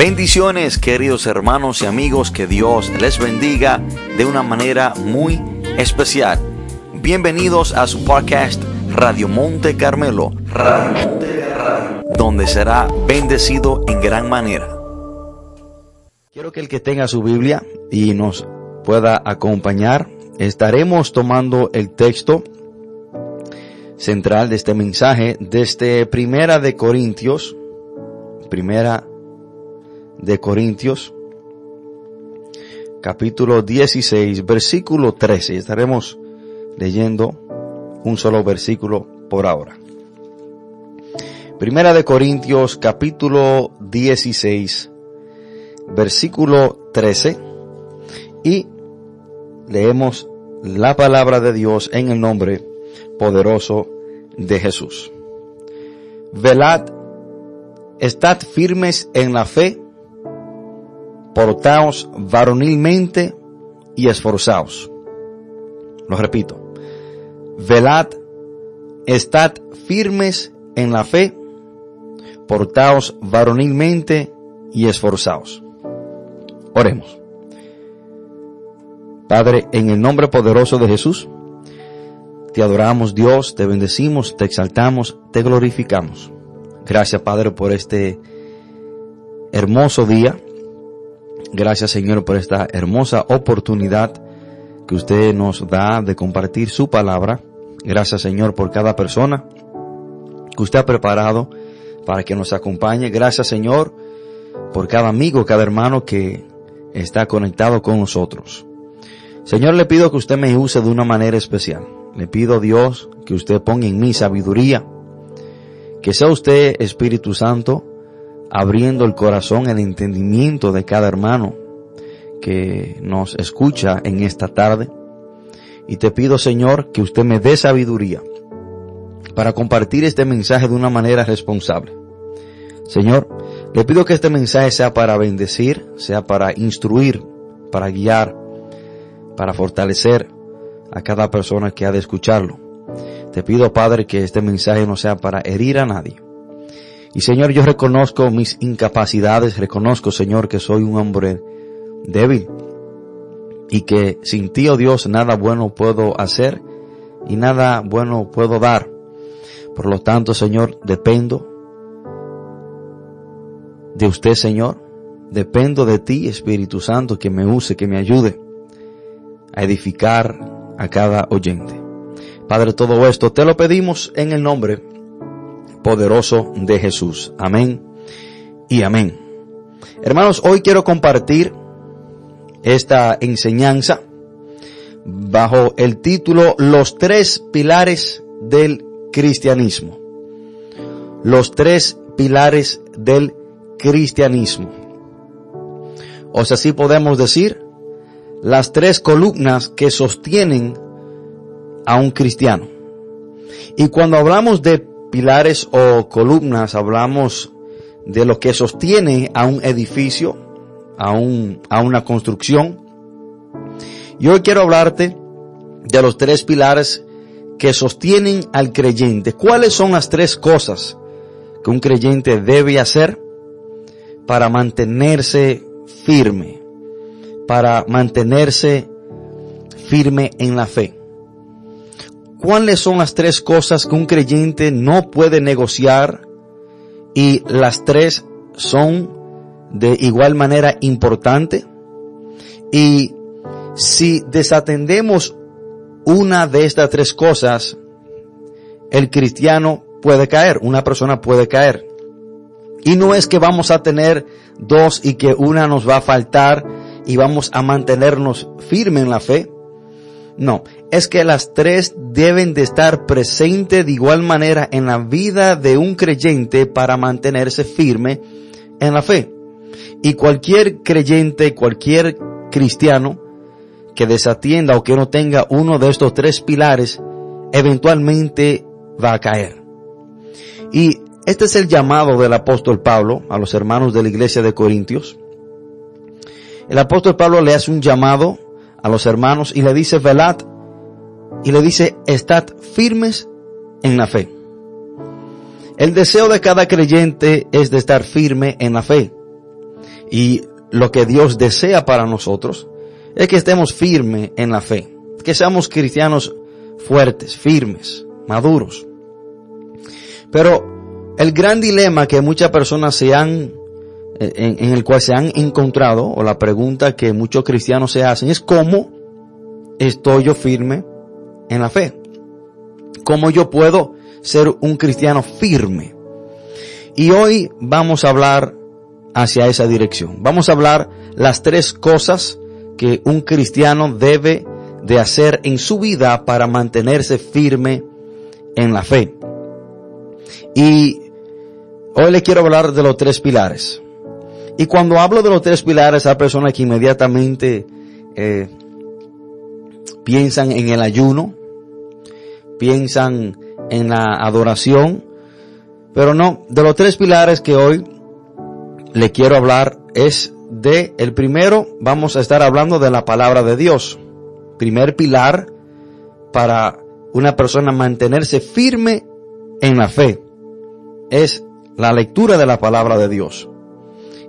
Bendiciones queridos hermanos y amigos, que Dios les bendiga de una manera muy especial. Bienvenidos a su podcast Radio Monte Carmelo, donde será bendecido en gran manera. Quiero que el que tenga su Biblia y nos pueda acompañar, estaremos tomando el texto central de este mensaje desde Primera de Corintios, Primera de Corintios, capítulo 16, versículo 13. Estaremos leyendo un solo versículo por ahora. Primera de Corintios, capítulo 16, versículo 13. Y leemos la palabra de Dios en el nombre poderoso de Jesús. Velad, estad firmes en la fe, portaos varonilmente y esforzaos. Lo repito. Velad, estad firmes en la fe, portaos varonilmente y esforzaos. Oremos. Padre, en el nombre poderoso de Jesús, te adoramos Dios, te bendecimos, te exaltamos, te glorificamos. Gracias Padre por este hermoso día Gracias Señor por esta hermosa oportunidad que usted nos da de compartir su palabra. Gracias Señor por cada persona que usted ha preparado para que nos acompañe. Gracias Señor por cada amigo, cada hermano que está conectado con nosotros. Señor, le pido que usted me use de una manera especial. Le pido Dios que usted ponga en mí sabiduría. Que sea usted Espíritu Santo abriendo el corazón, el entendimiento de cada hermano que nos escucha en esta tarde. Y te pido, Señor, que usted me dé sabiduría para compartir este mensaje de una manera responsable. Señor, le pido que este mensaje sea para bendecir, sea para instruir, para guiar, para fortalecer a cada persona que ha de escucharlo. Te pido, Padre, que este mensaje no sea para herir a nadie, y Señor, yo reconozco mis incapacidades, reconozco, Señor, que soy un hombre débil y que sin ti, oh Dios, nada bueno puedo hacer y nada bueno puedo dar. Por lo tanto, Señor, dependo de usted, Señor. Dependo de ti, Espíritu Santo, que me use, que me ayude a edificar a cada oyente. Padre, todo esto te lo pedimos en el nombre poderoso de Jesús. Amén y amén. Hermanos, hoy quiero compartir esta enseñanza bajo el título Los tres pilares del cristianismo. Los tres pilares del cristianismo. O sea, así podemos decir, las tres columnas que sostienen a un cristiano. Y cuando hablamos de pilares o columnas hablamos de lo que sostiene a un edificio, a, un, a una construcción. Y hoy quiero hablarte de los tres pilares que sostienen al creyente. ¿Cuáles son las tres cosas que un creyente debe hacer para mantenerse firme? Para mantenerse firme en la fe. ¿Cuáles son las tres cosas que un creyente no puede negociar? Y las tres son de igual manera importante. Y si desatendemos una de estas tres cosas, el cristiano puede caer, una persona puede caer. Y no es que vamos a tener dos y que una nos va a faltar y vamos a mantenernos firmes en la fe. No, es que las tres deben de estar presentes de igual manera en la vida de un creyente para mantenerse firme en la fe. Y cualquier creyente, cualquier cristiano que desatienda o que no tenga uno de estos tres pilares, eventualmente va a caer. Y este es el llamado del apóstol Pablo a los hermanos de la iglesia de Corintios. El apóstol Pablo le hace un llamado a los hermanos y le dice, velad, y le dice, estad firmes en la fe. El deseo de cada creyente es de estar firme en la fe. Y lo que Dios desea para nosotros es que estemos firmes en la fe, que seamos cristianos fuertes, firmes, maduros. Pero el gran dilema que muchas personas se han, en, el cual se han encontrado, o la pregunta que muchos cristianos se hacen, es cómo estoy yo firme en la fe. ¿Cómo yo puedo ser un cristiano firme? Y hoy vamos a hablar hacia esa dirección. Vamos a hablar las tres cosas que un cristiano debe de hacer en su vida para mantenerse firme en la fe. Y hoy le quiero hablar de los tres pilares. Y cuando hablo de los tres pilares, hay personas que inmediatamente eh, piensan en el ayuno, piensan en la adoración, pero no, de los tres pilares que hoy le quiero hablar es de, el primero, vamos a estar hablando de la palabra de Dios. Primer pilar para una persona mantenerse firme en la fe es la lectura de la palabra de Dios.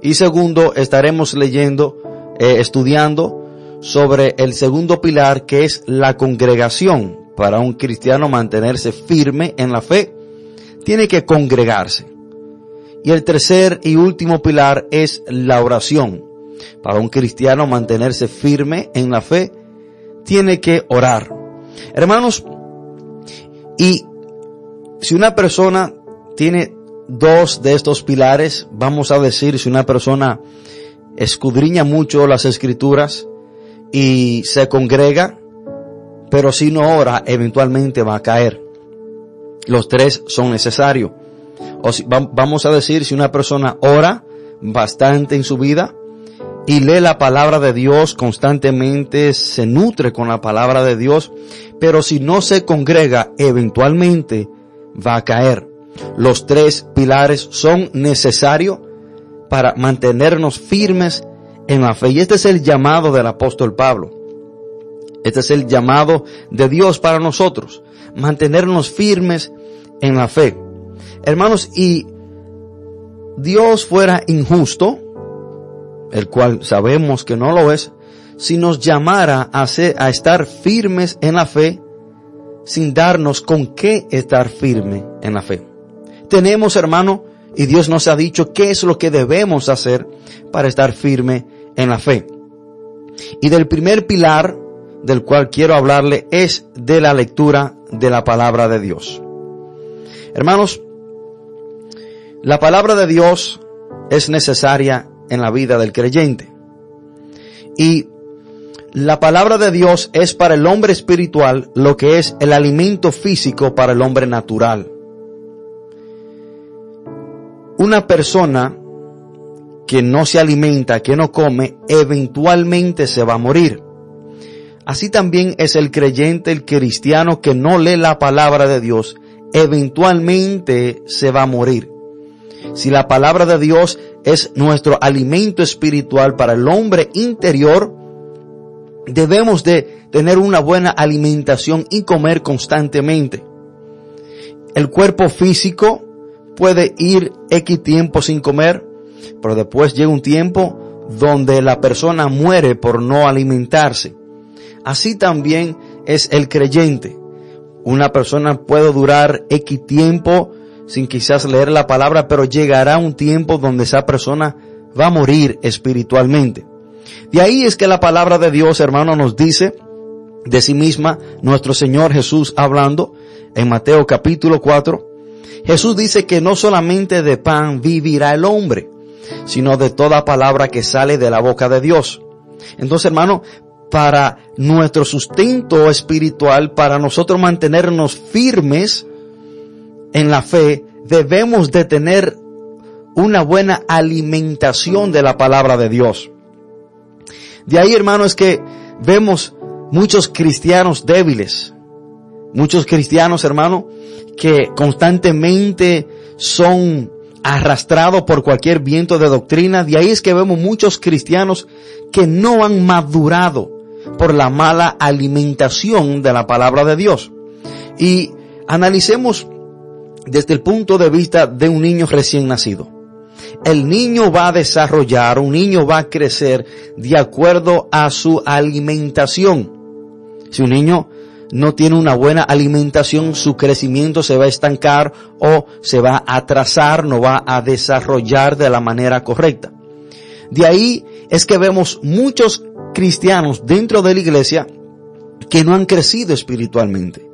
Y segundo, estaremos leyendo, eh, estudiando sobre el segundo pilar que es la congregación. Para un cristiano mantenerse firme en la fe, tiene que congregarse. Y el tercer y último pilar es la oración. Para un cristiano mantenerse firme en la fe, tiene que orar. Hermanos, y si una persona tiene dos de estos pilares, vamos a decir, si una persona escudriña mucho las escrituras y se congrega, pero si no ora, eventualmente va a caer. Los tres son necesarios. O si, vamos a decir, si una persona ora bastante en su vida y lee la palabra de Dios constantemente, se nutre con la palabra de Dios, pero si no se congrega, eventualmente va a caer. Los tres pilares son necesarios para mantenernos firmes en la fe. Y este es el llamado del apóstol Pablo. Este es el llamado de Dios para nosotros. Mantenernos firmes en la fe. Hermanos, y Dios fuera injusto, el cual sabemos que no lo es, si nos llamara a, a estar firmes en la fe, sin darnos con qué estar firme en la fe. Tenemos, hermano, y Dios nos ha dicho qué es lo que debemos hacer para estar firme en la fe. Y del primer pilar del cual quiero hablarle es de la lectura de la palabra de Dios. Hermanos, la palabra de Dios es necesaria en la vida del creyente. Y la palabra de Dios es para el hombre espiritual lo que es el alimento físico para el hombre natural. Una persona que no se alimenta, que no come, eventualmente se va a morir. Así también es el creyente, el cristiano que no lee la palabra de Dios, eventualmente se va a morir. Si la palabra de Dios es nuestro alimento espiritual para el hombre interior, debemos de tener una buena alimentación y comer constantemente. El cuerpo físico puede ir X tiempo sin comer, pero después llega un tiempo donde la persona muere por no alimentarse. Así también es el creyente. Una persona puede durar X tiempo sin quizás leer la palabra, pero llegará un tiempo donde esa persona va a morir espiritualmente. De ahí es que la palabra de Dios, hermano, nos dice de sí misma, nuestro Señor Jesús hablando en Mateo capítulo 4, Jesús dice que no solamente de pan vivirá el hombre, sino de toda palabra que sale de la boca de Dios. Entonces, hermano, para nuestro sustento espiritual, para nosotros mantenernos firmes en la fe, debemos de tener una buena alimentación de la palabra de Dios. De ahí, hermano, es que vemos muchos cristianos débiles, muchos cristianos, hermano, que constantemente son arrastrados por cualquier viento de doctrina. De ahí es que vemos muchos cristianos que no han madurado por la mala alimentación de la palabra de Dios. Y analicemos desde el punto de vista de un niño recién nacido. El niño va a desarrollar, un niño va a crecer de acuerdo a su alimentación. Si un niño no tiene una buena alimentación, su crecimiento se va a estancar o se va a atrasar, no va a desarrollar de la manera correcta. De ahí es que vemos muchos cristianos dentro de la iglesia que no han crecido espiritualmente.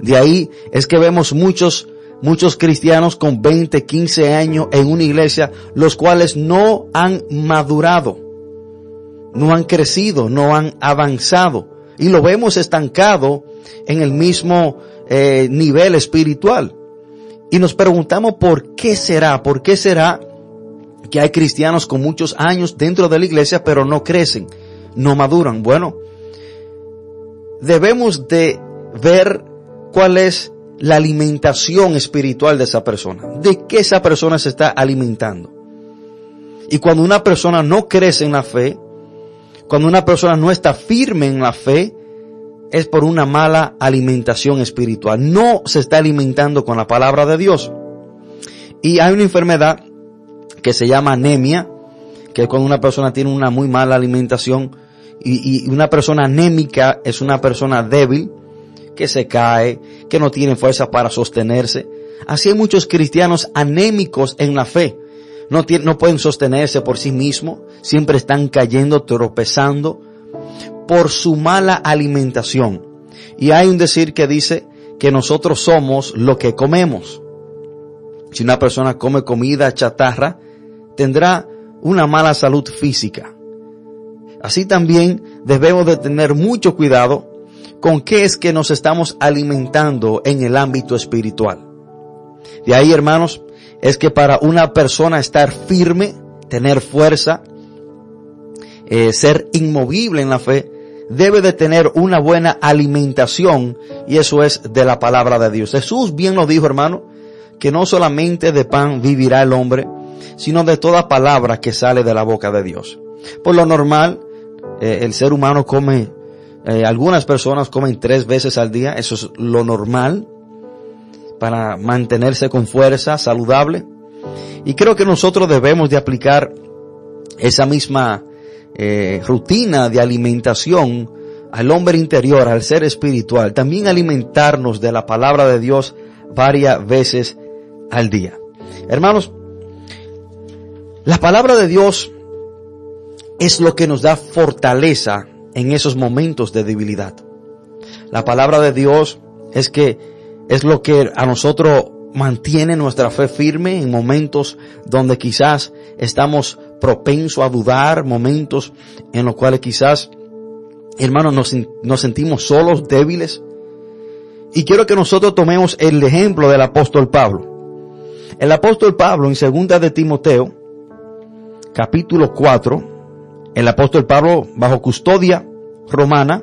De ahí es que vemos muchos, muchos cristianos con 20, 15 años en una iglesia, los cuales no han madurado, no han crecido, no han avanzado. Y lo vemos estancado en el mismo eh, nivel espiritual. Y nos preguntamos por qué será, por qué será que hay cristianos con muchos años dentro de la iglesia pero no crecen, no maduran. Bueno, debemos de ver cuál es la alimentación espiritual de esa persona, de qué esa persona se está alimentando. Y cuando una persona no crece en la fe, cuando una persona no está firme en la fe, es por una mala alimentación espiritual. No se está alimentando con la palabra de Dios. Y hay una enfermedad que se llama anemia, que es cuando una persona tiene una muy mala alimentación y, una persona anémica es una persona débil, que se cae, que no tiene fuerza para sostenerse. Así hay muchos cristianos anémicos en la fe. No, no pueden sostenerse por sí mismos, siempre están cayendo, tropezando por su mala alimentación. Y hay un decir que dice que nosotros somos lo que comemos. Si una persona come comida chatarra, tendrá una mala salud física. Así también debemos de tener mucho cuidado con qué es que nos estamos alimentando en el ámbito espiritual. De ahí, hermanos, es que para una persona estar firme, tener fuerza, eh, ser inmovible en la fe, debe de tener una buena alimentación y eso es de la palabra de Dios. Jesús bien nos dijo, hermano, que no solamente de pan vivirá el hombre, sino de toda palabra que sale de la boca de Dios. Por lo normal, eh, el ser humano come, eh, algunas personas comen tres veces al día, eso es lo normal para mantenerse con fuerza, saludable. Y creo que nosotros debemos de aplicar esa misma eh, rutina de alimentación al hombre interior, al ser espiritual. También alimentarnos de la palabra de Dios varias veces al día. Hermanos, la palabra de Dios es lo que nos da fortaleza en esos momentos de debilidad. La palabra de Dios es que es lo que a nosotros mantiene nuestra fe firme en momentos donde quizás estamos propensos a dudar, momentos en los cuales quizás, hermanos, nos, nos sentimos solos, débiles. Y quiero que nosotros tomemos el ejemplo del apóstol Pablo. El apóstol Pablo en segunda de Timoteo, capítulo 4, el apóstol Pablo, bajo custodia romana,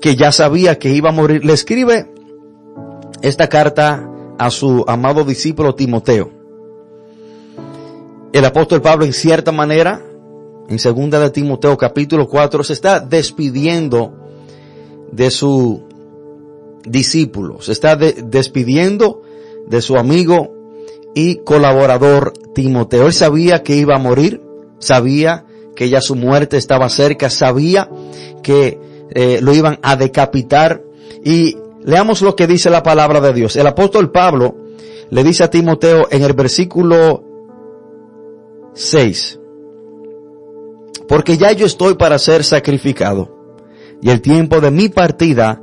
que ya sabía que iba a morir, le escribe esta carta a su amado discípulo Timoteo. El apóstol Pablo en cierta manera, en segunda de Timoteo capítulo 4, se está despidiendo de su discípulo, se está despidiendo de su amigo y colaborador Timoteo. Él sabía que iba a morir, sabía que ya su muerte estaba cerca, sabía que eh, lo iban a decapitar y leamos lo que dice la palabra de Dios. El apóstol Pablo le dice a Timoteo en el versículo 6, porque ya yo estoy para ser sacrificado y el tiempo de mi partida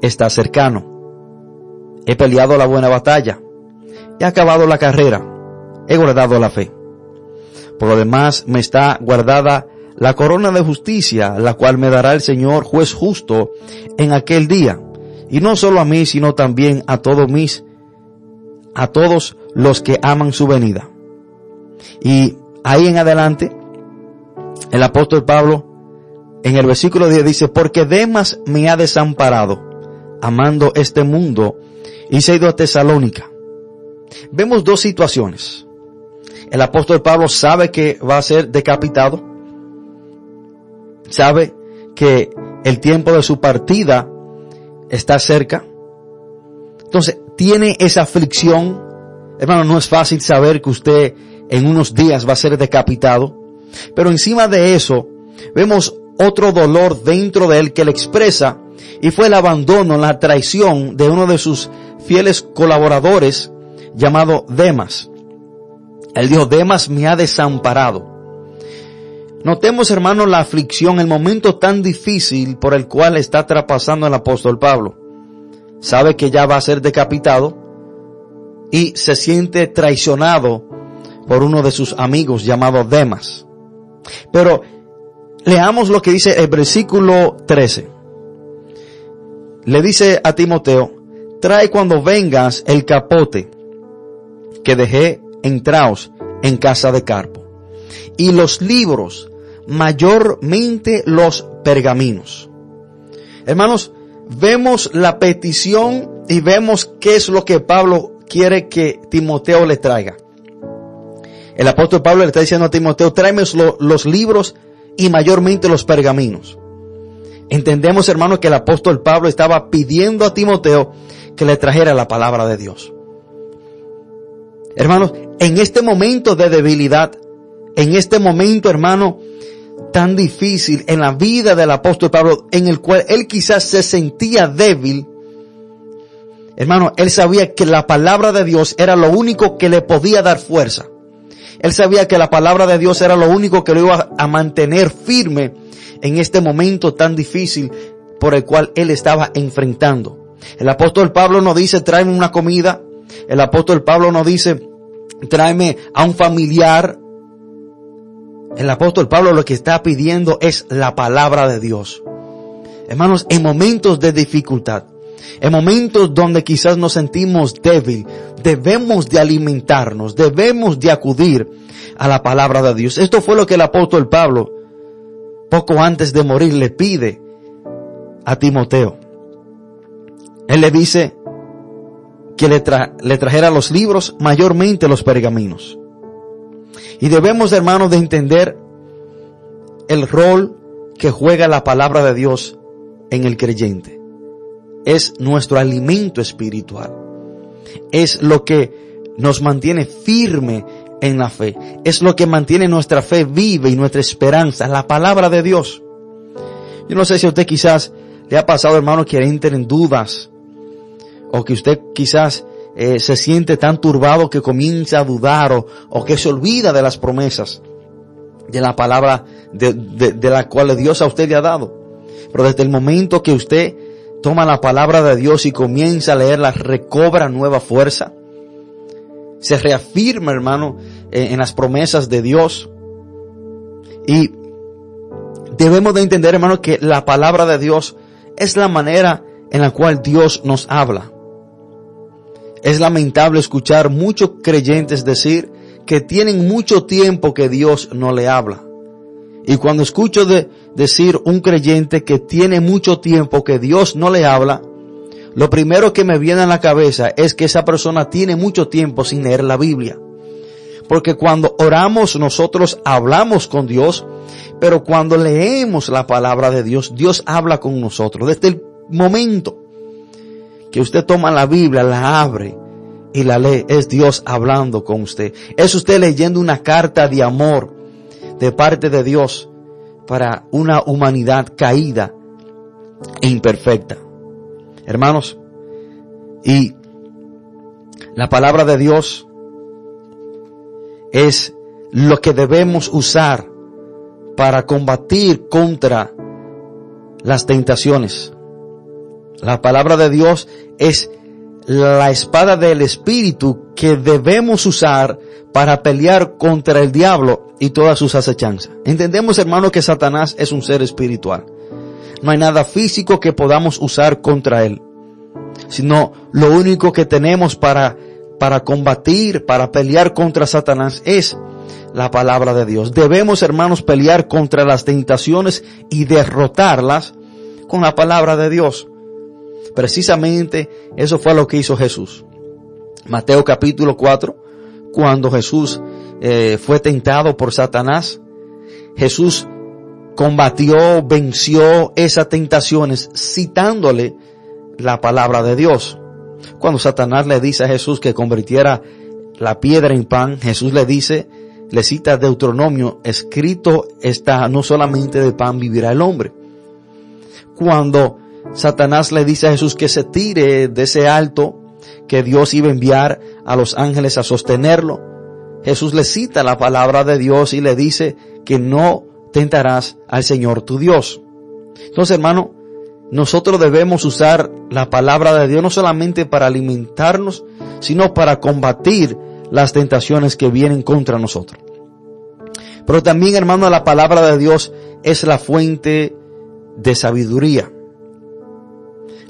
está cercano. He peleado la buena batalla he acabado la carrera, he guardado la fe. Por lo demás me está guardada la corona de justicia, la cual me dará el Señor juez justo en aquel día. Y no solo a mí, sino también a todos mis, a todos los que aman su venida. Y ahí en adelante, el apóstol Pablo, en el versículo 10 dice, porque Demas me ha desamparado, amando este mundo, y se ha ido a Tesalónica vemos dos situaciones. El apóstol Pablo sabe que va a ser decapitado. Sabe que el tiempo de su partida está cerca. Entonces, tiene esa aflicción. Hermano, no es fácil saber que usted en unos días va a ser decapitado, pero encima de eso vemos otro dolor dentro de él que le expresa y fue el abandono, la traición de uno de sus fieles colaboradores llamado Demas. Él dijo, Demas me ha desamparado. Notemos, hermano, la aflicción, el momento tan difícil por el cual está traspasando el apóstol Pablo. Sabe que ya va a ser decapitado y se siente traicionado por uno de sus amigos llamado Demas. Pero leamos lo que dice el versículo 13. Le dice a Timoteo, trae cuando vengas el capote que dejé en Traos en casa de Carpo y los libros, mayormente los pergaminos. Hermanos, vemos la petición y vemos qué es lo que Pablo quiere que Timoteo le traiga. El apóstol Pablo le está diciendo a Timoteo, tráeme los libros y mayormente los pergaminos. Entendemos, hermanos, que el apóstol Pablo estaba pidiendo a Timoteo que le trajera la palabra de Dios. Hermanos, en este momento de debilidad, en este momento, hermano, tan difícil en la vida del apóstol Pablo, en el cual él quizás se sentía débil, hermano, él sabía que la palabra de Dios era lo único que le podía dar fuerza. Él sabía que la palabra de Dios era lo único que lo iba a mantener firme en este momento tan difícil por el cual él estaba enfrentando. El apóstol Pablo no dice tráeme una comida. El apóstol Pablo no dice tráeme a un familiar. El apóstol Pablo lo que está pidiendo es la palabra de Dios. Hermanos, en momentos de dificultad, en momentos donde quizás nos sentimos débil, debemos de alimentarnos, debemos de acudir a la palabra de Dios. Esto fue lo que el apóstol Pablo, poco antes de morir, le pide a Timoteo. Él le dice que le, le trajera los libros, mayormente los pergaminos. Y debemos, hermanos, de entender el rol que juega la palabra de Dios en el creyente es nuestro alimento espiritual. Es lo que nos mantiene firme en la fe. Es lo que mantiene nuestra fe viva y nuestra esperanza, la palabra de Dios. Yo no sé si a usted quizás le ha pasado, hermano, que entra en dudas o que usted quizás eh, se siente tan turbado que comienza a dudar o, o, que se olvida de las promesas de la palabra de, de, de la cual Dios a usted le ha dado. Pero desde el momento que usted toma la palabra de Dios y comienza a leerla, recobra nueva fuerza. Se reafirma, hermano, en las promesas de Dios. Y debemos de entender, hermano, que la palabra de Dios es la manera en la cual Dios nos habla. Es lamentable escuchar muchos creyentes decir que tienen mucho tiempo que Dios no le habla. Y cuando escucho de decir un creyente que tiene mucho tiempo que Dios no le habla, lo primero que me viene a la cabeza es que esa persona tiene mucho tiempo sin leer la Biblia. Porque cuando oramos nosotros hablamos con Dios, pero cuando leemos la palabra de Dios, Dios habla con nosotros. Desde el momento que usted toma la Biblia, la abre y la lee, es Dios hablando con usted. Es usted leyendo una carta de amor de parte de Dios para una humanidad caída e imperfecta. Hermanos, y la palabra de Dios es lo que debemos usar para combatir contra las tentaciones. La palabra de Dios es la espada del Espíritu que debemos usar para pelear contra el diablo y todas sus acechanzas. Entendemos, hermano, que Satanás es un ser espiritual. No hay nada físico que podamos usar contra él, sino lo único que tenemos para, para combatir, para pelear contra Satanás es la palabra de Dios. Debemos, hermanos, pelear contra las tentaciones y derrotarlas con la palabra de Dios. Precisamente eso fue lo que hizo Jesús. Mateo capítulo 4, cuando Jesús eh, fue tentado por Satanás, Jesús combatió, venció esas tentaciones citándole la palabra de Dios. Cuando Satanás le dice a Jesús que convirtiera la piedra en pan, Jesús le dice, le cita Deuteronomio, escrito está, no solamente de pan vivirá el hombre. Cuando Satanás le dice a Jesús que se tire de ese alto, que Dios iba a enviar a los ángeles a sostenerlo, Jesús le cita la palabra de Dios y le dice que no tentarás al Señor tu Dios. Entonces, hermano, nosotros debemos usar la palabra de Dios no solamente para alimentarnos, sino para combatir las tentaciones que vienen contra nosotros. Pero también, hermano, la palabra de Dios es la fuente de sabiduría.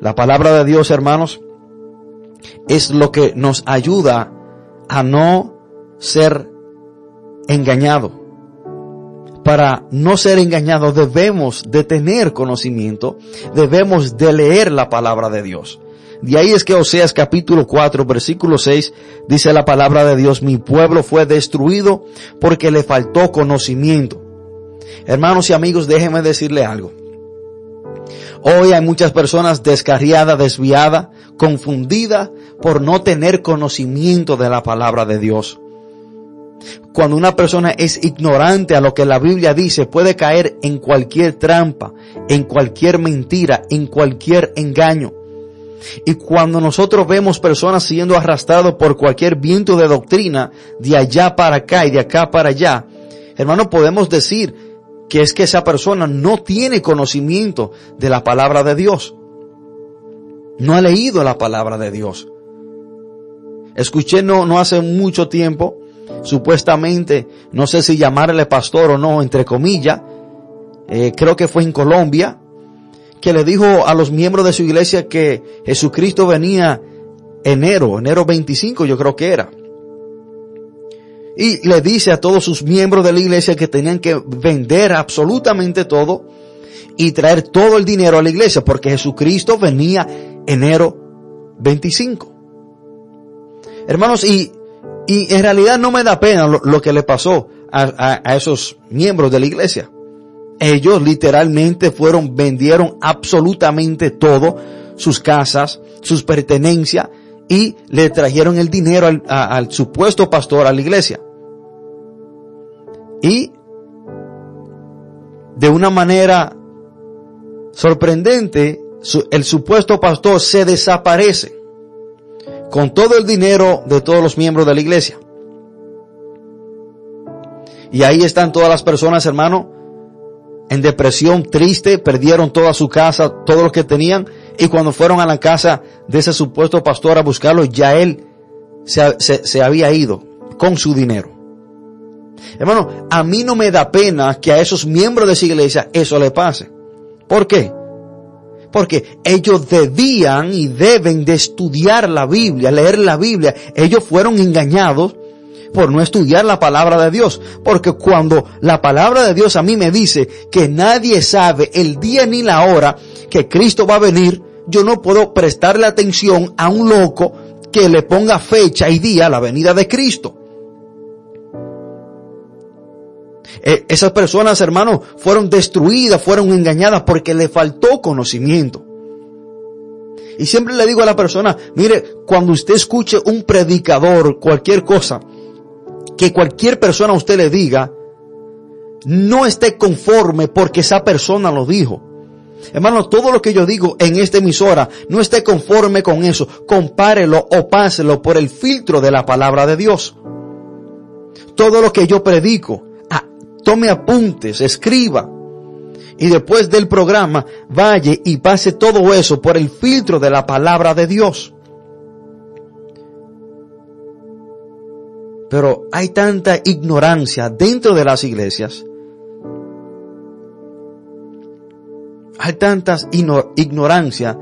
La palabra de Dios, hermanos, es lo que nos ayuda a no ser engañado. Para no ser engañados debemos de tener conocimiento, debemos de leer la palabra de Dios. De ahí es que Oseas capítulo 4 versículo 6 dice la palabra de Dios, mi pueblo fue destruido porque le faltó conocimiento. Hermanos y amigos, déjenme decirle algo. Hoy hay muchas personas descarriadas, desviadas, confundidas por no tener conocimiento de la palabra de Dios. Cuando una persona es ignorante a lo que la Biblia dice, puede caer en cualquier trampa, en cualquier mentira, en cualquier engaño. Y cuando nosotros vemos personas siendo arrastrados por cualquier viento de doctrina, de allá para acá y de acá para allá, hermano, podemos decir que es que esa persona no tiene conocimiento de la palabra de Dios. No ha leído la palabra de Dios. Escuché no, no hace mucho tiempo, supuestamente, no sé si llamarle pastor o no, entre comillas, eh, creo que fue en Colombia, que le dijo a los miembros de su iglesia que Jesucristo venía enero, enero 25 yo creo que era. Y le dice a todos sus miembros de la iglesia que tenían que vender absolutamente todo y traer todo el dinero a la iglesia porque Jesucristo venía enero 25. Hermanos, y, y en realidad no me da pena lo, que le pasó a, a esos miembros de la iglesia. Ellos literalmente fueron, vendieron absolutamente todo, sus casas, sus pertenencias, y le trajeron el dinero al, supuesto pastor a la iglesia. Y de una manera sorprendente, el supuesto pastor se desaparece con todo el dinero de todos los miembros de la iglesia. Y ahí están todas las personas, hermano, en depresión, triste, perdieron toda su casa, todo lo que tenían, y cuando fueron a la casa de ese supuesto pastor a buscarlo, ya él se, se, había ido con su dinero. Hermano, a mí no me da pena que a esos miembros de esa iglesia eso le pase. ¿Por qué? Porque ellos debían y deben de estudiar la Biblia, leer la Biblia. Ellos fueron engañados por no estudiar la palabra de Dios. Porque cuando la palabra de Dios a mí me dice que nadie sabe el día ni la hora que Cristo va a venir, yo no puedo prestarle atención a un loco que le ponga fecha y día a la venida de Cristo. E, esas personas, hermanos, fueron destruidas, fueron engañadas porque le faltó conocimiento. Y siempre le digo a la persona, mire, cuando usted escuche un predicador, cualquier cosa, que cualquier persona a usted le diga, no esté conforme porque esa persona lo dijo. Hermano, todo lo que yo digo en esta emisora, no esté conforme con eso. Compárelo o páselo por el filtro de la palabra de Dios. Todo lo que yo predico, tome apuntes, escriba. Y después del programa, vaya y pase todo eso por el filtro de la palabra de Dios. Pero hay tanta ignorancia dentro de las iglesias. Hay tanta ignorancia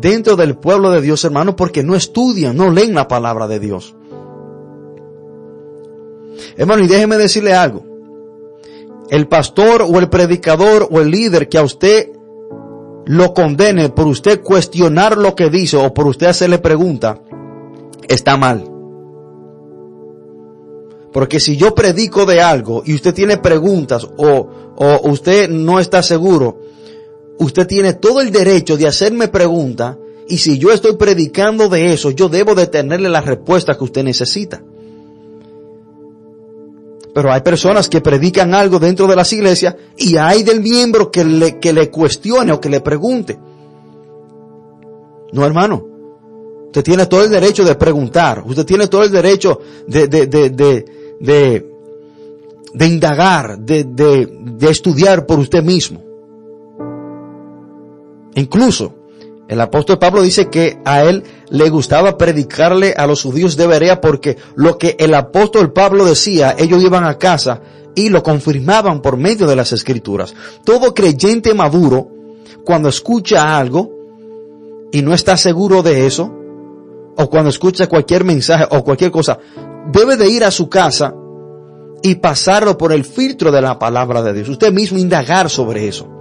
dentro del pueblo de Dios, hermano, porque no estudian, no leen la palabra de Dios. Hermano, y déjeme decirle algo. El pastor o el predicador o el líder que a usted lo condene por usted cuestionar lo que dice o por usted hacerle pregunta, está mal. Porque si yo predico de algo y usted tiene preguntas o, o usted no está seguro, usted tiene todo el derecho de hacerme preguntas y si yo estoy predicando de eso, yo debo de tenerle la respuesta que usted necesita. Pero hay personas que predican algo dentro de las iglesias y hay del miembro que le, que le cuestione o que le pregunte. No, hermano. Usted tiene todo el derecho de preguntar. Usted tiene todo el derecho de, de, de, de, de, indagar, de, de, de estudiar por usted mismo. Incluso, el apóstol Pablo dice que a él le gustaba predicarle a los judíos de Berea porque lo que el apóstol Pablo decía, ellos iban a casa y lo confirmaban por medio de las escrituras. Todo creyente maduro, cuando escucha algo y no está seguro de eso, o cuando escucha cualquier mensaje o cualquier cosa, debe de ir a su casa y pasarlo por el filtro de la palabra de Dios. Usted mismo indagar sobre eso.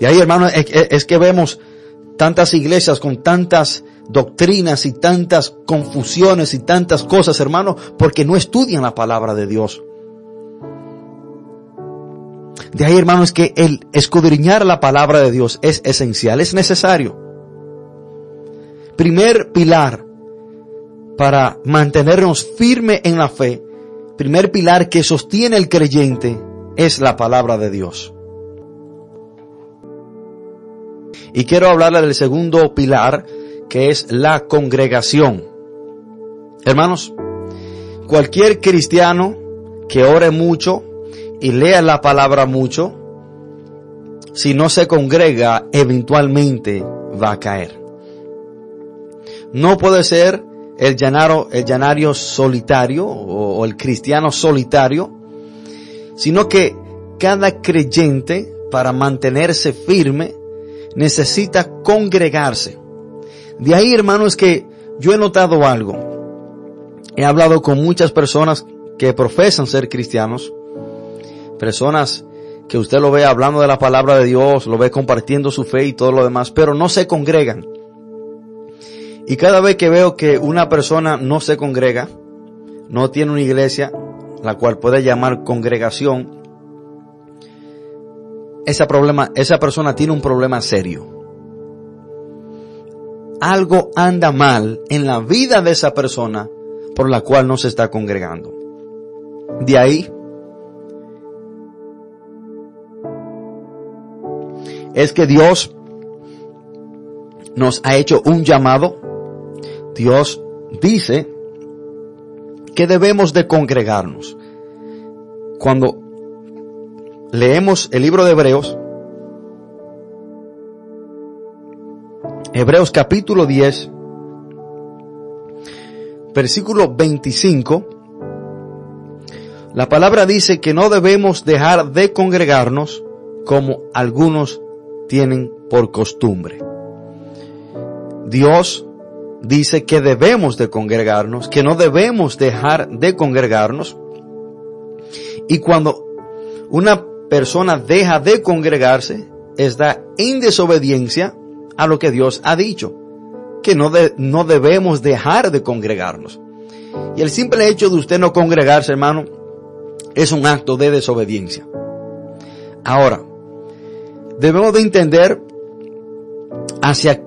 Y ahí, hermano, es, que vemos tantas iglesias con tantas doctrinas y tantas confusiones y tantas cosas, hermano, porque no estudian la palabra de Dios. De ahí, hermano, es que el escudriñar la palabra de Dios es esencial, es necesario. Primer pilar para mantenernos firme en la fe, primer pilar que sostiene el creyente es la palabra de Dios. Y quiero hablarle del segundo pilar, que es la congregación. Hermanos, cualquier cristiano que ore mucho y lea la palabra mucho, si no se congrega, eventualmente va a caer. No puede ser el llanaro, el llanario solitario o el cristiano solitario, sino que cada creyente para mantenerse firme necesita congregarse. De ahí, hermanos, que yo he notado algo. He hablado con muchas personas que profesan ser cristianos, personas que usted lo ve hablando de la palabra de Dios, lo ve compartiendo su fe y todo lo demás, pero no se congregan. Y cada vez que veo que una persona no se congrega, no tiene una iglesia, la cual puede llamar congregación, esa problema, esa persona tiene un problema serio. Algo anda mal en la vida de esa persona por la cual no se está congregando. De ahí es que Dios nos ha hecho un llamado. Dios dice que debemos de congregarnos. Cuando leemos el libro de Hebreos, Hebreos capítulo 10, versículo 25, la palabra dice que no debemos dejar de congregarnos como algunos tienen por costumbre. Dios dice que debemos de congregarnos, que no debemos dejar de congregarnos. Y cuando una persona deja de congregarse, está en desobediencia a lo que Dios ha dicho, que no, no debemos dejar de congregarnos. Y el simple hecho de usted no congregarse, hermano, es un acto de desobediencia. Ahora, debemos de entender hacia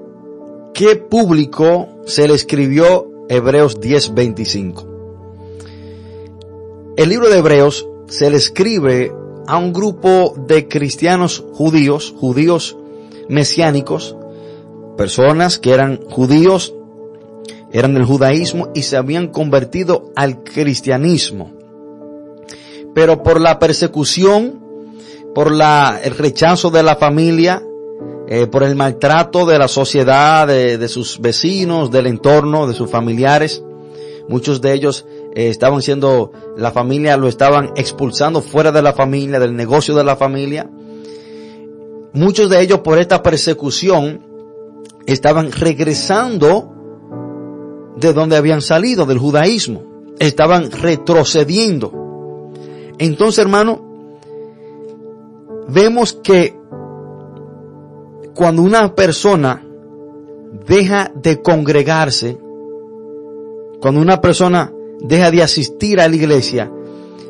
qué público se le escribió Hebreos 10:25. El libro de Hebreos se le escribe a un grupo de cristianos judíos, judíos mesiánicos, personas que eran judíos, eran del judaísmo y se habían convertido al cristianismo. Pero por la persecución, por la, el rechazo de la familia, eh, por el maltrato de la sociedad, de, de sus vecinos, del entorno, de sus familiares, muchos de ellos eh, estaban siendo, la familia lo estaban expulsando fuera de la familia, del negocio de la familia. Muchos de ellos por esta persecución estaban regresando de donde habían salido, del judaísmo. Estaban retrocediendo. Entonces, hermano, vemos que cuando una persona deja de congregarse, cuando una persona deja de asistir a la iglesia,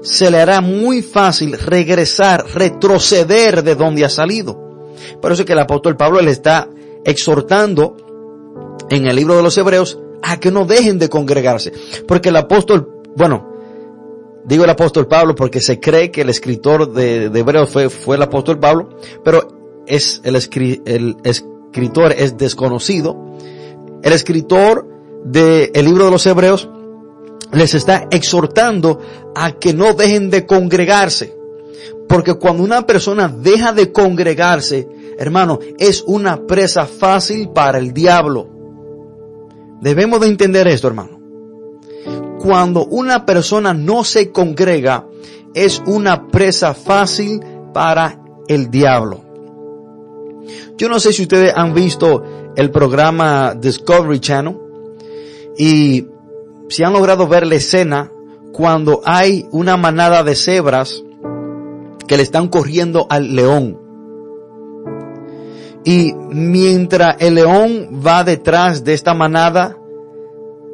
se le hará muy fácil regresar, retroceder de donde ha salido. Por eso es que el apóstol Pablo le está exhortando en el libro de los Hebreos a que no dejen de congregarse. Porque el apóstol, bueno, Digo el apóstol Pablo porque se cree que el escritor de, de Hebreos fue, fue el apóstol Pablo, pero es el, el escritor es desconocido. El escritor del libro de los Hebreos les está exhortando a que no dejen de congregarse. Porque cuando una persona deja de congregarse, hermano, es una presa fácil para el diablo. Debemos de entender esto, hermano. Cuando una persona no se congrega, es una presa fácil para el diablo. Yo no sé si ustedes han visto el programa Discovery Channel y si han logrado ver la escena cuando hay una manada de cebras que le están corriendo al león. Y mientras el león va detrás de esta manada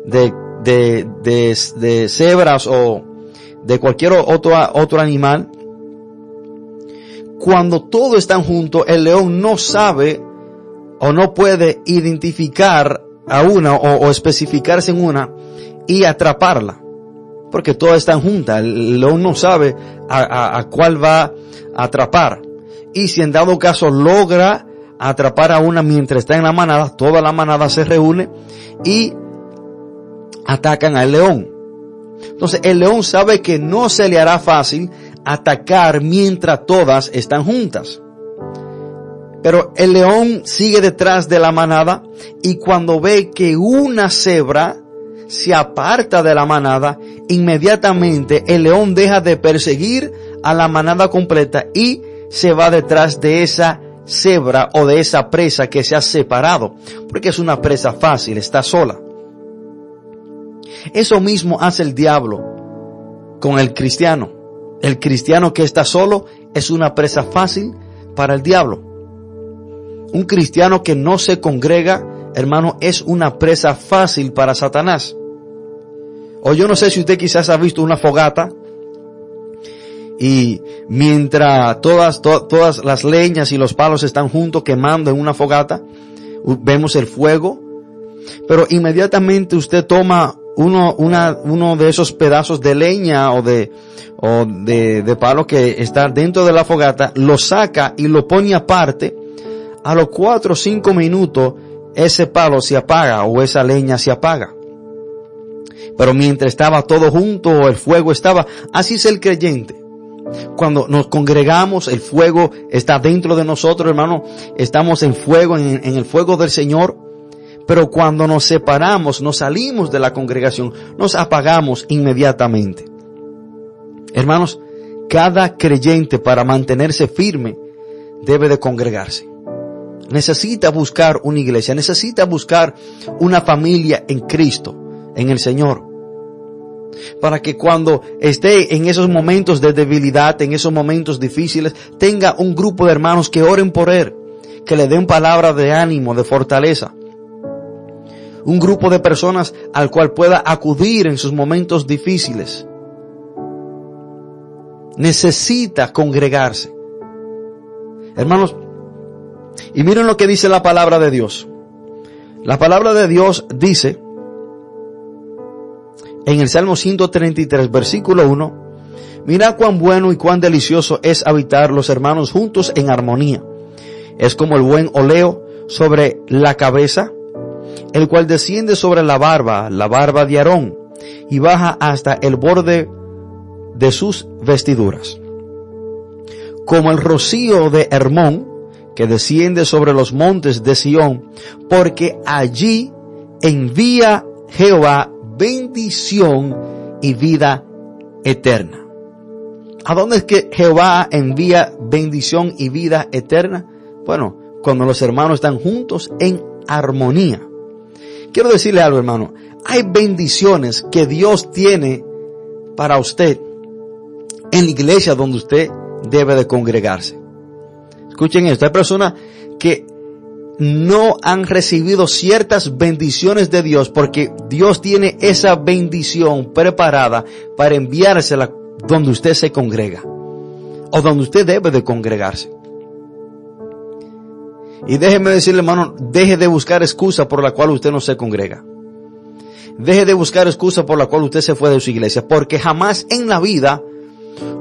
de, de, de, de cebras o de cualquier otro, otro animal, cuando todos están juntos, el león no sabe o no puede identificar a una o, especificarse en una y atraparla. Porque todas están juntas. El león no sabe a, cuál va a atrapar. Y si en dado caso logra atrapar a una mientras está en la manada, toda la manada se reúne y atacan al león. Entonces el león sabe que no se le hará fácil atacar mientras todas están juntas. Pero el león sigue detrás de la manada y cuando ve que una cebra se aparta de la manada, inmediatamente el león deja de perseguir a la manada completa y se va detrás de esa cebra o de esa presa que se ha separado, porque es una presa fácil, está sola. Eso mismo hace el diablo con el cristiano. El cristiano que está solo es una presa fácil para el diablo. Un cristiano que no se congrega, hermano, es una presa fácil para Satanás. O yo no sé si usted quizás ha visto una fogata y mientras todas, todas las leñas y los palos están juntos quemando en una fogata, vemos el fuego, pero inmediatamente usted toma uno, una, uno de esos pedazos de leña o de, o de, de palo que está dentro de la fogata, lo saca y lo pone aparte a los cuatro o cinco minutos ese palo se apaga o esa leña se apaga. Pero mientras estaba todo junto, el fuego estaba, así es el creyente. Cuando nos congregamos, el fuego está dentro de nosotros, hermano. Estamos en fuego, en, en el fuego del Señor. Pero cuando nos separamos, nos salimos de la congregación, nos apagamos inmediatamente. Hermanos, cada creyente para mantenerse firme debe de congregarse necesita buscar una iglesia, necesita buscar una familia en Cristo, en el Señor. Para que cuando esté en esos momentos de debilidad, en esos momentos difíciles, tenga un grupo de hermanos que oren por él, que le den palabras de ánimo, de fortaleza. Un grupo de personas al cual pueda acudir en sus momentos difíciles. Necesita congregarse. Hermanos, y miren lo que dice la palabra de Dios. La palabra de Dios dice en el Salmo 133, versículo 1, Mira cuán bueno y cuán delicioso es habitar los hermanos juntos en armonía. Es como el buen oleo sobre la cabeza, el cual desciende sobre la barba, la barba de Aarón, y baja hasta el borde de sus vestiduras. Como el rocío de Hermón, que desciende sobre los montes de Sión, porque allí envía Jehová bendición y vida eterna. ¿A dónde es que Jehová envía bendición y vida eterna? Bueno, cuando los hermanos están juntos en armonía. Quiero decirle algo, hermano. Hay bendiciones que Dios tiene para usted en la iglesia donde usted debe de congregarse. Escuchen esto, hay personas no han recibido ciertas bendiciones de Dios porque Dios tiene esa bendición preparada para enviársela donde usted se congrega o donde usted debe de congregarse. Y déjeme decirle, hermano, deje de buscar excusa por la cual usted no se congrega. deje de buscar excusa por la cual usted se fue de su iglesia, porque jamás en la vida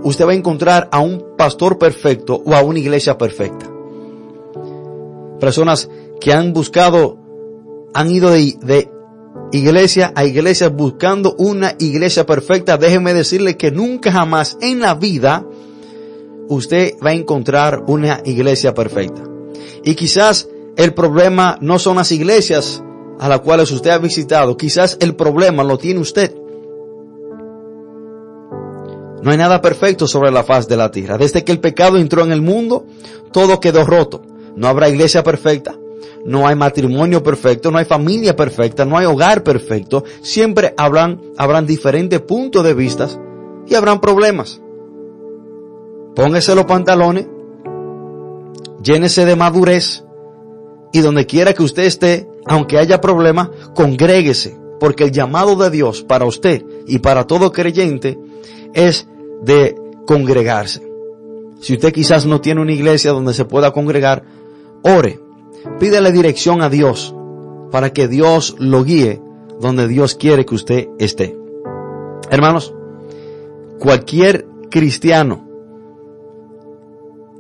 usted va a encontrar a un pastor perfecto o a una iglesia perfecta. Personas que han buscado, han ido de, iglesia a iglesia buscando una iglesia perfecta. Déjeme decirle que nunca jamás en la vida usted va a encontrar una iglesia perfecta. Y quizás el problema no son las iglesias a las cuales usted ha visitado. Quizás el problema lo tiene usted. No hay nada perfecto sobre la faz de la tierra. Desde que el pecado entró en el mundo, todo quedó roto. No habrá iglesia perfecta, no hay matrimonio perfecto, no hay familia perfecta, no hay hogar perfecto. Siempre habrán, habrán diferentes puntos de vista y habrán problemas. Póngase los pantalones, llénese de madurez y donde quiera que usted esté, aunque haya problemas, congréguese, porque el llamado de Dios para usted y para todo creyente es de congregarse. Si usted quizás no tiene una iglesia donde se pueda congregar, ore, pídele dirección a Dios para que Dios lo guíe donde Dios quiere que usted esté. Hermanos, cualquier cristiano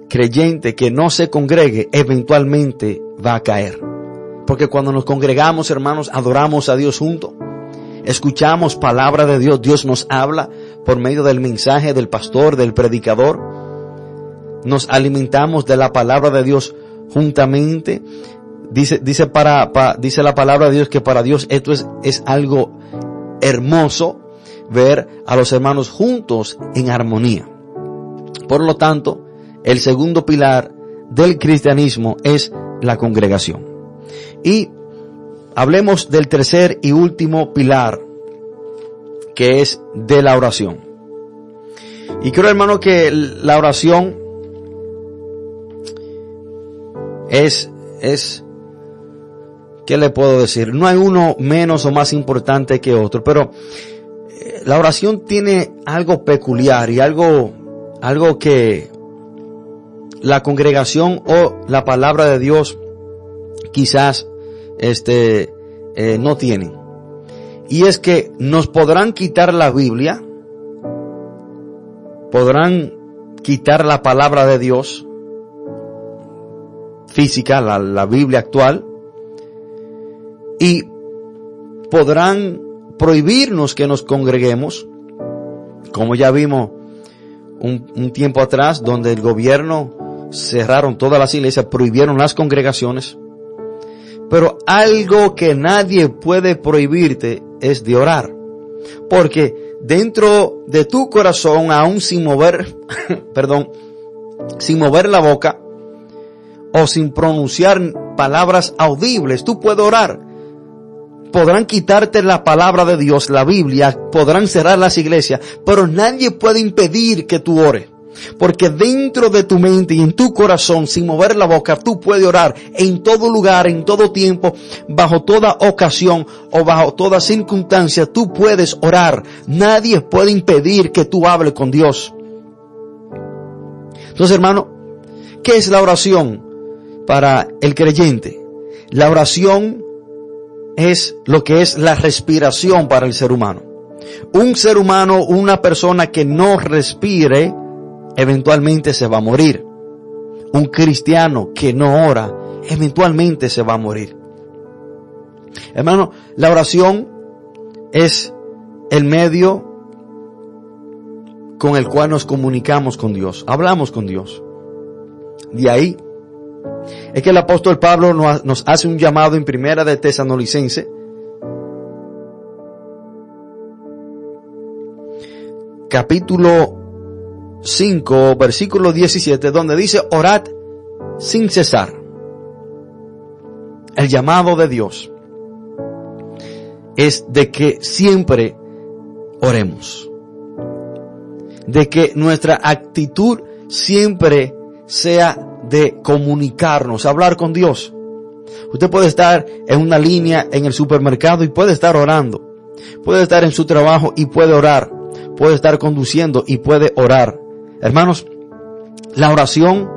creyente que no se congregue eventualmente va a caer. Porque cuando nos congregamos, hermanos, adoramos a Dios juntos. Escuchamos palabra de Dios. Dios nos habla por medio del mensaje del pastor, del predicador. Nos alimentamos de la palabra de Dios juntamente. Dice, dice para, dice la palabra de Dios que para Dios esto es, es algo hermoso ver a los hermanos juntos en armonía. Por lo tanto, el segundo pilar del cristianismo es la congregación. Y hablemos del tercer y último pilar, que es de la oración. Y creo, hermano, que la oración es, es, ¿qué le puedo decir? No hay uno menos o más importante que otro, pero eh, la oración tiene algo peculiar y algo, algo que la congregación o la palabra de Dios quizás este eh, no tienen. Y es que nos podrán quitar la Biblia, podrán quitar la palabra de Dios física, la, la Biblia actual, y podrán prohibirnos que nos congreguemos, como ya vimos un, un tiempo atrás, donde el gobierno cerraron todas las iglesias, prohibieron las congregaciones. Pero algo que nadie puede prohibirte es de orar. Porque dentro de tu corazón, aún sin mover, perdón, sin mover la boca o sin pronunciar palabras audibles, tú puedes orar. Podrán quitarte la palabra de Dios, la Biblia, podrán cerrar las iglesias, pero nadie puede impedir que tú ores. Porque dentro de tu mente y en tu corazón, sin mover la boca, tú puedes orar en todo lugar, en todo tiempo, bajo toda ocasión o bajo toda circunstancia, tú puedes orar. Nadie puede impedir que tú hables con Dios. Entonces, hermano, ¿qué es la oración para el creyente? La oración es lo que es la respiración para el ser humano. Un ser humano, una persona que no respire, eventualmente se va a morir. Un cristiano que no ora, eventualmente se va a morir. Hermano, la oración es el medio con el cual nos comunicamos con Dios, hablamos con Dios. De ahí es que el apóstol Pablo nos hace un llamado en primera de Tesanolicense, capítulo 5, versículo 17, donde dice, orad sin cesar. El llamado de Dios es de que siempre oremos. De que nuestra actitud siempre sea de comunicarnos, hablar con Dios. Usted puede estar en una línea en el supermercado y puede estar orando. Puede estar en su trabajo y puede orar. Puede estar conduciendo y puede orar. Hermanos, la oración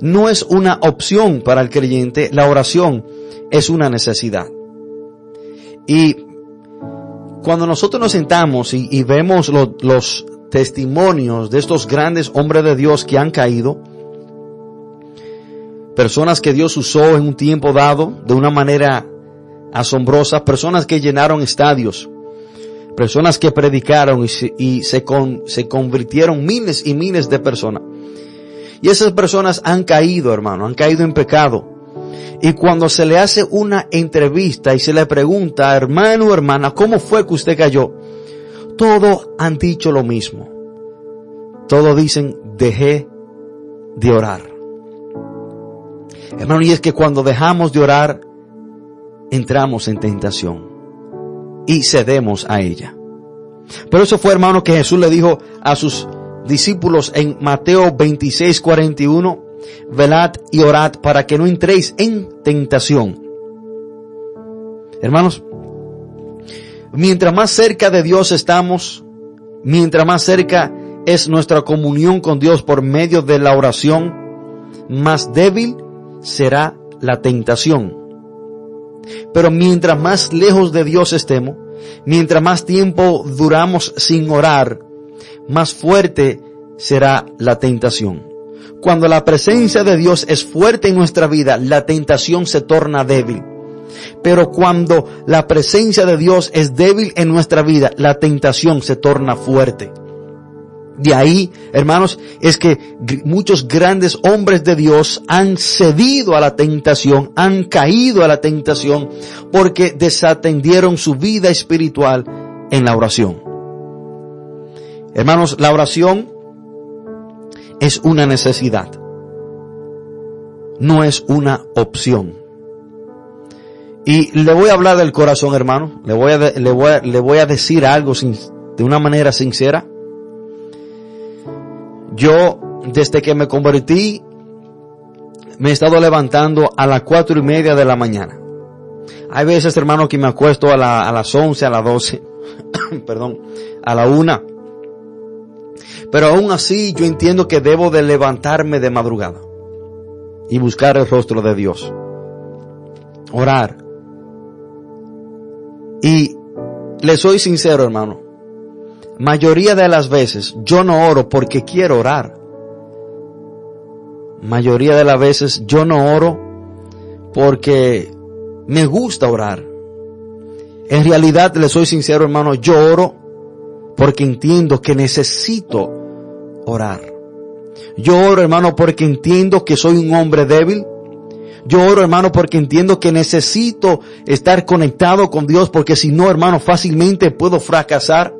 no es una opción para el creyente, la oración es una necesidad. Y cuando nosotros nos sentamos y, vemos los testimonios de estos grandes hombres de Dios que han caído, personas que Dios usó en un tiempo dado de una manera asombrosa, personas que llenaron estadios, personas que predicaron y se, convirtieron miles y miles de personas. Y esas personas han caído, hermano, han caído en pecado. Y cuando se le hace una entrevista y se le pregunta, hermano o hermana, ¿cómo fue que usted cayó? Todos han dicho lo mismo. Todos dicen, dejé de orar. Hermano, y es que cuando dejamos de orar, entramos en tentación y cedemos a ella. Pero eso fue, hermano, que Jesús le dijo a sus discípulos en Mateo 26, 41, velad y orad para que no entréis en tentación. Hermanos, mientras más cerca de Dios estamos, mientras más cerca es nuestra comunión con Dios por medio de la oración, más débil será la tentación. Pero mientras más lejos de Dios estemos, mientras más tiempo duramos sin orar, más fuerte será la tentación. Cuando la presencia de Dios es fuerte en nuestra vida, la tentación se torna débil. Pero cuando la presencia de Dios es débil en nuestra vida, la tentación se torna fuerte. De ahí, hermanos, es que muchos grandes hombres de Dios han cedido a la tentación, han caído a la tentación porque desatendieron su vida espiritual en la oración. Hermanos, la oración es una necesidad, no es una opción. Y le voy a hablar del corazón, hermano. Le voy a, le voy a, le voy a decir algo de una manera sincera. Yo, desde que me convertí, me he estado levantando a las cuatro y media de la mañana. Hay veces, hermano, que me acuesto a, las once, a las doce, perdón, a la una. Pero aún así yo entiendo que debo de levantarme de madrugada y buscar el rostro de Dios. Orar. Y le soy sincero, hermano mayoría de las veces yo no oro porque quiero orar. Mayoría de las veces yo no oro porque me gusta orar. En realidad, le soy sincero hermano, yo oro porque entiendo que necesito orar. Yo oro hermano porque entiendo que soy un hombre débil. Yo oro hermano porque entiendo que necesito estar conectado con Dios porque si no hermano fácilmente puedo fracasar.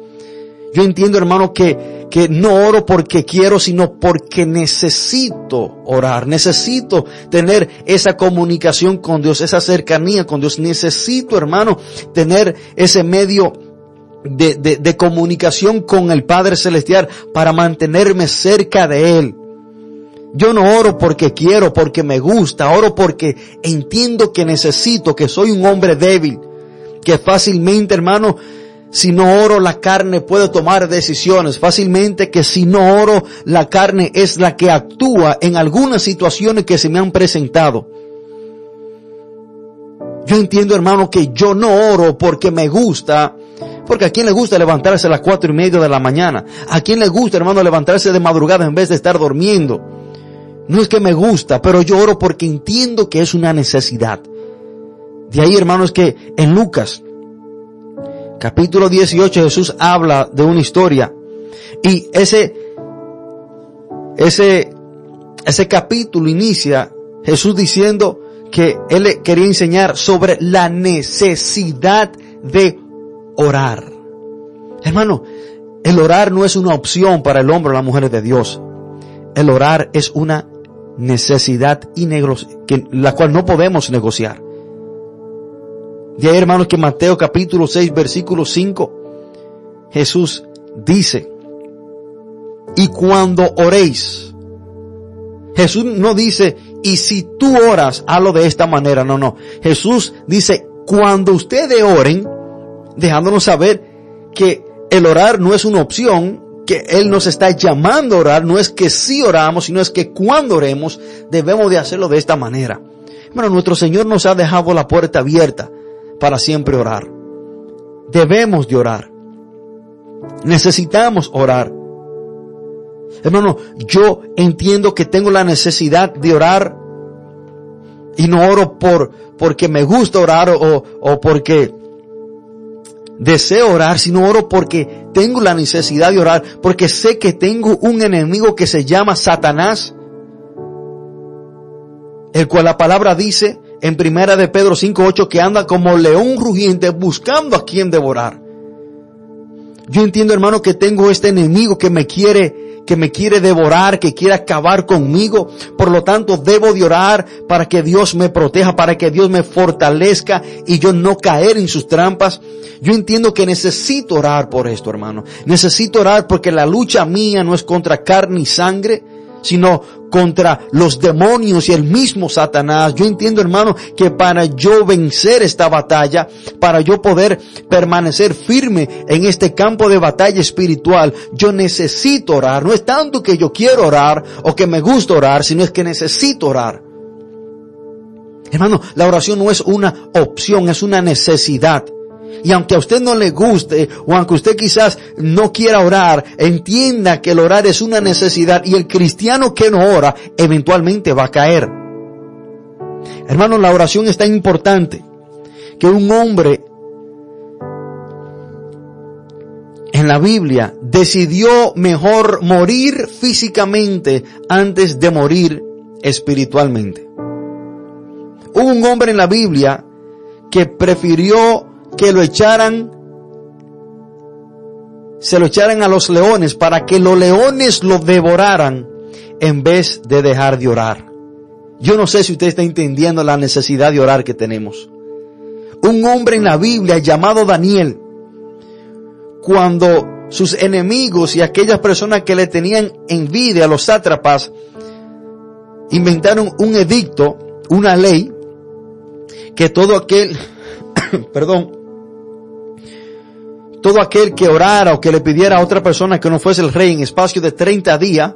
Yo entiendo, hermano, que, que no oro porque quiero, sino porque necesito orar. Necesito tener esa comunicación con Dios, esa cercanía con Dios. Necesito, hermano, tener ese medio de, de, de comunicación con el Padre Celestial para mantenerme cerca de Él. Yo no oro porque quiero, porque me gusta, oro porque entiendo que necesito, que soy un hombre débil, que fácilmente, hermano, si no oro, la carne puede tomar decisiones fácilmente que si no oro, la carne es la que actúa en algunas situaciones que se me han presentado. Yo entiendo, hermano, que yo no oro porque me gusta, porque a quién le gusta levantarse a las cuatro y media de la mañana. A quién le gusta, hermano, levantarse de madrugada en vez de estar durmiendo. No es que me gusta, pero yo oro porque entiendo que es una necesidad. De ahí, hermano, es que en Lucas, capítulo 18 Jesús habla de una historia y ese, ese, ese capítulo inicia Jesús diciendo que él quería enseñar sobre la necesidad de orar. Hermano, el orar no es una opción para el hombre o las mujeres de Dios. El orar es una necesidad que, la cual no podemos negociar. De hermanos, que Mateo capítulo 6, versículo 5, Jesús dice, y cuando oréis, Jesús no dice, y si tú oras, hazlo de esta manera, no, no. Jesús dice, cuando ustedes oren, dejándonos saber que el orar no es una opción, que Él nos está llamando a orar, no es que si oramos, sino es que cuando oremos debemos de hacerlo de esta manera. Bueno, nuestro Señor nos ha dejado la puerta abierta para siempre orar. debemos de orar. Necesitamos orar. Hermano, yo entiendo que tengo la necesidad de orar y no oro por, porque me gusta orar o, o porque deseo orar, sino oro porque tengo la necesidad de orar, porque sé que tengo un enemigo que se llama Satanás, el cual la palabra dice en primera de Pedro 5.8 que anda como león rugiente buscando a quien devorar. Yo entiendo hermano que tengo este enemigo que me quiere que me quiere devorar, que quiere acabar conmigo. Por lo tanto, debo de orar para que Dios me proteja, para que Dios me fortalezca y yo no caer en sus trampas. Yo entiendo que necesito orar por esto, hermano. Necesito orar porque la lucha mía no es contra carne y sangre, sino contra los demonios y el mismo Satanás. Yo entiendo, hermano, que para yo vencer esta batalla, para yo poder permanecer firme en este campo de batalla espiritual, yo necesito orar. No es tanto que yo quiero orar o que me gusta orar, sino es que necesito orar. Hermano, la oración no es una opción, es una necesidad. Y aunque a usted no le guste, o aunque usted quizás no quiera orar, entienda que el orar es una necesidad y el cristiano que no ora eventualmente va a caer. Hermano, la oración es tan importante que un hombre en la Biblia decidió mejor morir físicamente antes de morir espiritualmente. Hubo un hombre en la Biblia que prefirió que lo echaran, se lo echaran a los leones para que los leones lo devoraran en vez de dejar de orar. Yo no sé si usted está entendiendo la necesidad de orar que tenemos. Un hombre en la Biblia llamado Daniel, cuando sus enemigos y aquellas personas que le tenían envidia a los sátrapas, inventaron un edicto, una ley, que todo aquel, perdón, todo aquel que orara o que le pidiera a otra persona que no fuese el rey en espacio de 30 días,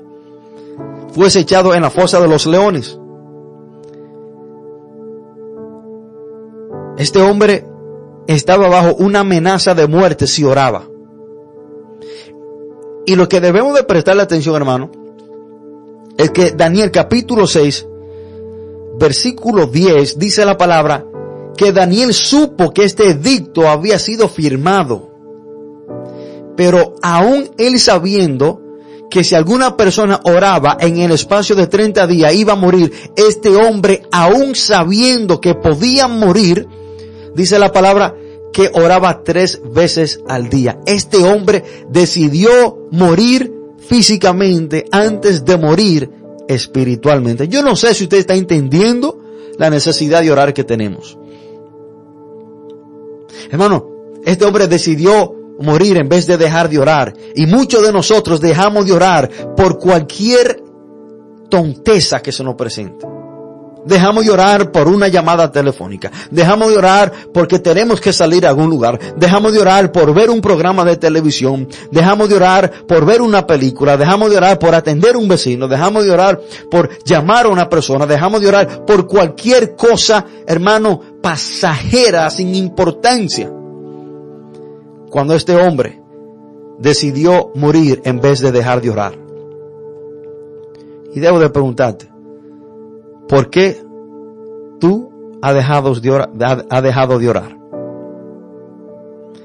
fuese echado en la fosa de los leones. Este hombre estaba bajo una amenaza de muerte si oraba. Y lo que debemos de prestarle atención, hermano, es que Daniel capítulo 6, versículo 10, dice la palabra que Daniel supo que este edicto había sido firmado pero aún él sabiendo que si alguna persona oraba en el espacio de 30 días iba a morir, este hombre aún sabiendo que podía morir, dice la palabra que oraba tres veces al día. Este hombre decidió morir físicamente antes de morir espiritualmente. Yo no sé si usted está entendiendo la necesidad de orar que tenemos. Hermano, este hombre decidió morir en vez de dejar de orar. Y muchos de nosotros dejamos de orar por cualquier tonteza que se nos presente. Dejamos de orar por una llamada telefónica. Dejamos de orar porque tenemos que salir a algún lugar. Dejamos de orar por ver un programa de televisión. Dejamos de orar por ver una película. Dejamos de orar por atender a un vecino. Dejamos de orar por llamar a una persona. Dejamos de orar por cualquier cosa, hermano, pasajera, sin importancia cuando este hombre decidió morir en vez de dejar de orar. Y debo de preguntarte, ¿por qué tú has dejado de orar? Dejado de orar?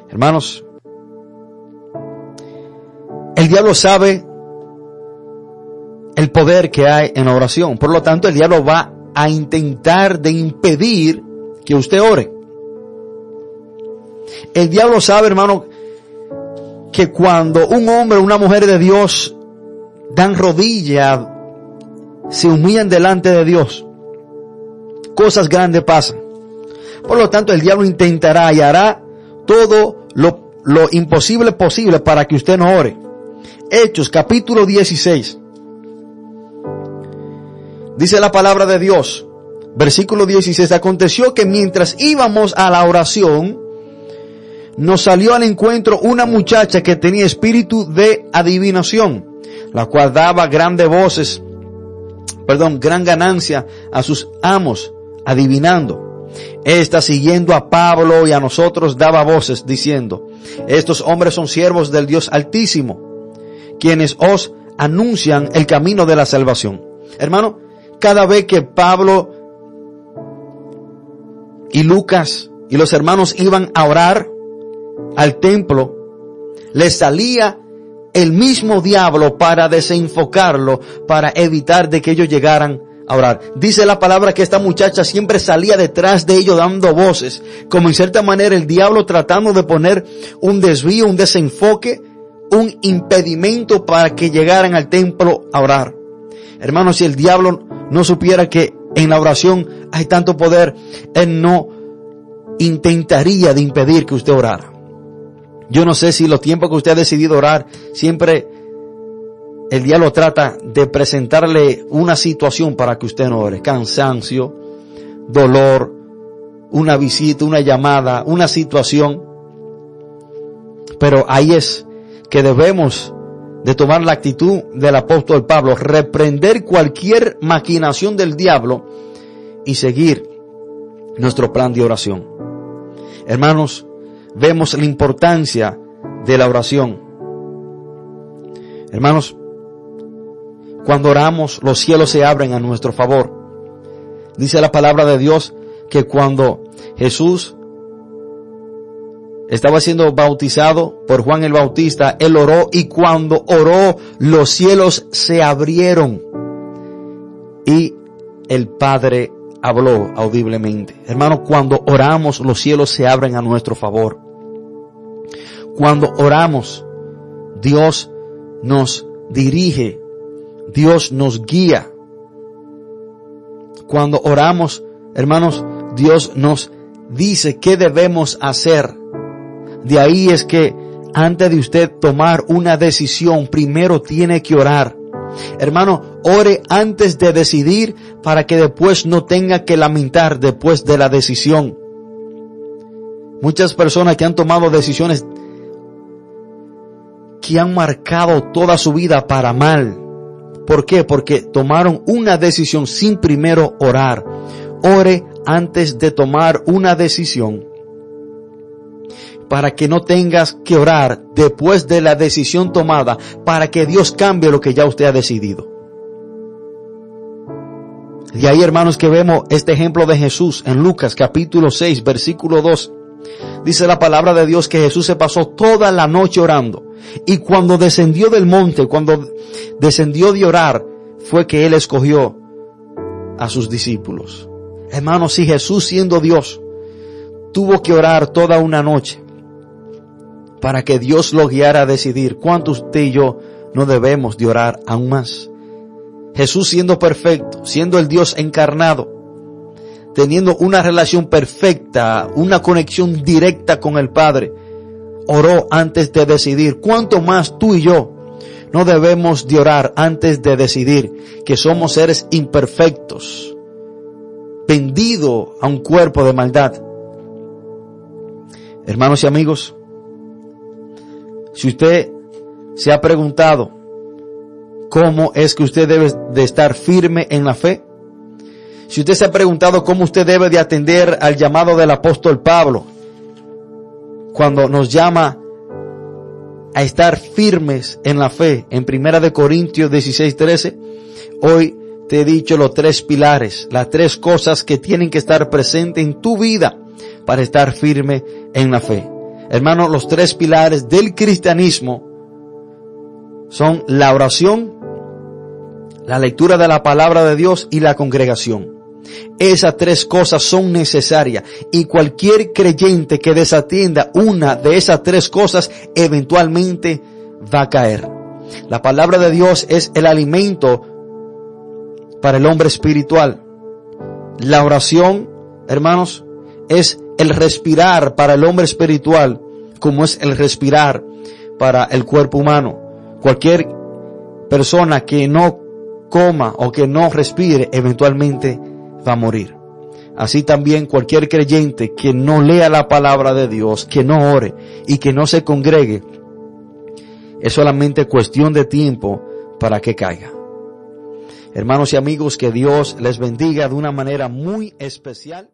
Hermanos, el diablo sabe el poder que hay en la oración. Por lo tanto, el diablo va a intentar de impedir que usted ore. El diablo sabe, hermano, que cuando un hombre o una mujer de Dios dan rodillas, se humillan delante de Dios, cosas grandes pasan. Por lo tanto, el diablo intentará y hará todo lo, lo imposible posible para que usted no ore. Hechos capítulo 16. Dice la palabra de Dios, versículo 16, aconteció que mientras íbamos a la oración, nos salió al encuentro una muchacha que tenía espíritu de adivinación, la cual daba grandes voces, perdón, gran ganancia a sus amos, adivinando. Esta siguiendo a Pablo y a nosotros daba voces diciendo, estos hombres son siervos del Dios Altísimo, quienes os anuncian el camino de la salvación. Hermano, cada vez que Pablo y Lucas y los hermanos iban a orar al templo, les salía el mismo diablo para desenfocarlo, para evitar de que ellos llegaran a orar. Dice la palabra que esta muchacha siempre salía detrás de ellos dando voces, como en cierta manera el diablo tratando de poner un desvío, un desenfoque, un impedimento para que llegaran al templo a orar. Hermanos, si el diablo no supiera que en la oración hay tanto poder, él no intentaría de impedir que usted orara. Yo no sé si los tiempos que usted ha decidido orar, siempre el diablo trata de presentarle una situación para que usted no ore. Cansancio, dolor, una visita, una llamada, una situación. Pero ahí es que debemos de tomar la actitud del apóstol Pablo, reprender cualquier maquinación del diablo y seguir nuestro plan de oración. Hermanos, vemos la importancia de la oración. Hermanos, cuando oramos, los cielos se abren a nuestro favor. Dice la palabra de Dios que cuando Jesús estaba siendo bautizado por Juan el Bautista, él oró y cuando oró, los cielos se abrieron y el Padre habló audiblemente. Hermano, cuando oramos, los cielos se abren a nuestro favor. Cuando oramos, Dios nos dirige, Dios nos guía. Cuando oramos, hermanos, Dios nos dice qué debemos hacer. De ahí es que antes de usted tomar una decisión, primero tiene que orar. Hermano, ore antes de decidir para que después no tenga que lamentar después de la decisión. Muchas personas que han tomado decisiones que han marcado toda su vida para mal. ¿Por qué? Porque tomaron una decisión sin primero orar. Ore antes de tomar una decisión para que no tengas que orar después de la decisión tomada, para que Dios cambie lo que ya usted ha decidido. Y ahí hermanos que vemos este ejemplo de Jesús en Lucas capítulo 6 versículo 2. Dice la palabra de Dios que Jesús se pasó toda la noche orando. Y cuando descendió del monte, cuando descendió de orar, fue que Él escogió a sus discípulos. Hermanos, si Jesús siendo Dios tuvo que orar toda una noche, para que Dios lo guiara a decidir cuánto usted y yo no debemos de orar aún más. Jesús siendo perfecto, siendo el Dios encarnado, teniendo una relación perfecta, una conexión directa con el Padre, oró antes de decidir. ¿Cuánto más tú y yo no debemos de orar antes de decidir que somos seres imperfectos, vendido a un cuerpo de maldad? Hermanos y amigos, si usted se ha preguntado cómo es que usted debe de estar firme en la fe, si usted se ha preguntado cómo usted debe de atender al llamado del apóstol Pablo, cuando nos llama a estar firmes en la fe, en Primera de Corintios 16, 13, hoy te he dicho los tres pilares, las tres cosas que tienen que estar presentes en tu vida para estar firme en la fe. Hermanos, los tres pilares del cristianismo son la oración, la lectura de la palabra de Dios y la congregación. Esas tres cosas son necesarias y cualquier creyente que desatienda una de esas tres cosas eventualmente va a caer. La palabra de Dios es el alimento para el hombre espiritual. La oración, hermanos, es el respirar para el hombre espiritual como es el respirar para el cuerpo humano. Cualquier persona que no coma o que no respire eventualmente va a morir. Así también cualquier creyente que no lea la palabra de Dios, que no ore y que no se congregue, es solamente cuestión de tiempo para que caiga. Hermanos y amigos, que Dios les bendiga de una manera muy especial.